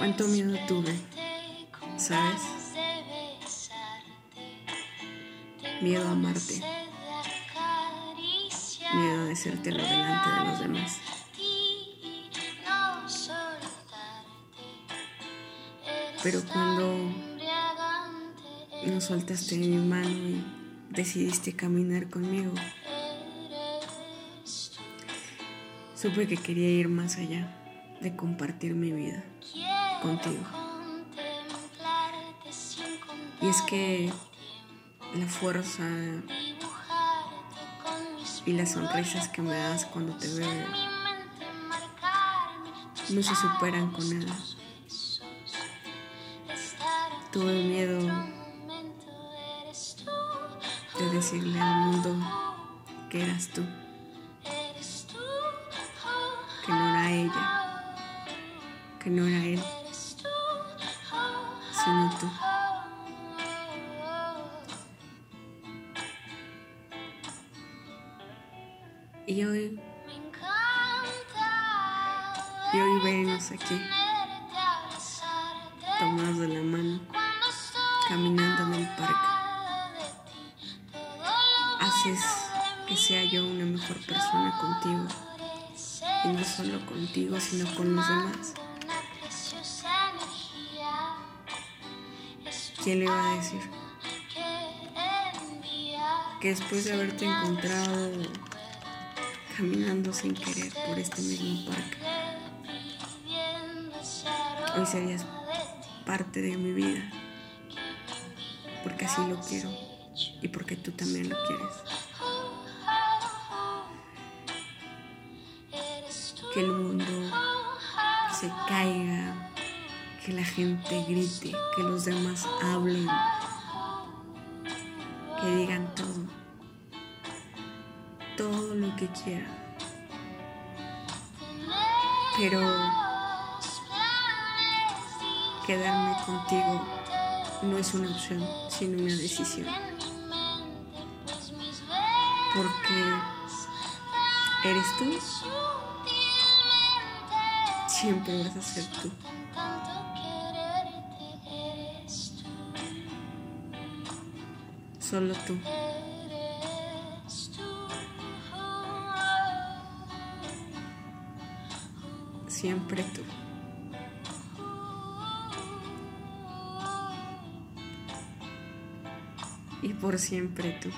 cuánto miedo tuve, ¿sabes? Miedo a amarte. Miedo a decírtelo delante de los demás. Pero cuando no soltaste mi mano y decidiste caminar conmigo, supe que quería ir más allá de compartir mi vida contigo. Y es que la fuerza y las sonrisas que me das cuando te veo no se superan con nada. Tuve miedo de decirle al mundo que eras tú, que no era ella, que no era él, Y hoy, y hoy venimos aquí, tomados de la mano, caminando en el parque. Haces que sea yo una mejor persona contigo. Y no solo contigo, sino con los demás. ¿Quién le iba a decir? Que después de haberte encontrado caminando sin querer por este mismo parque, hoy serías parte de mi vida, porque así lo quiero y porque tú también lo quieres. Que el mundo se caiga, que la gente grite, que los demás hablen, que digan todo, todo lo que quieran. Pero quedarme contigo no es una opción, sino una decisión. Porque eres tú, siempre vas a ser tú. Solo tú. Siempre tú. Y por siempre tú.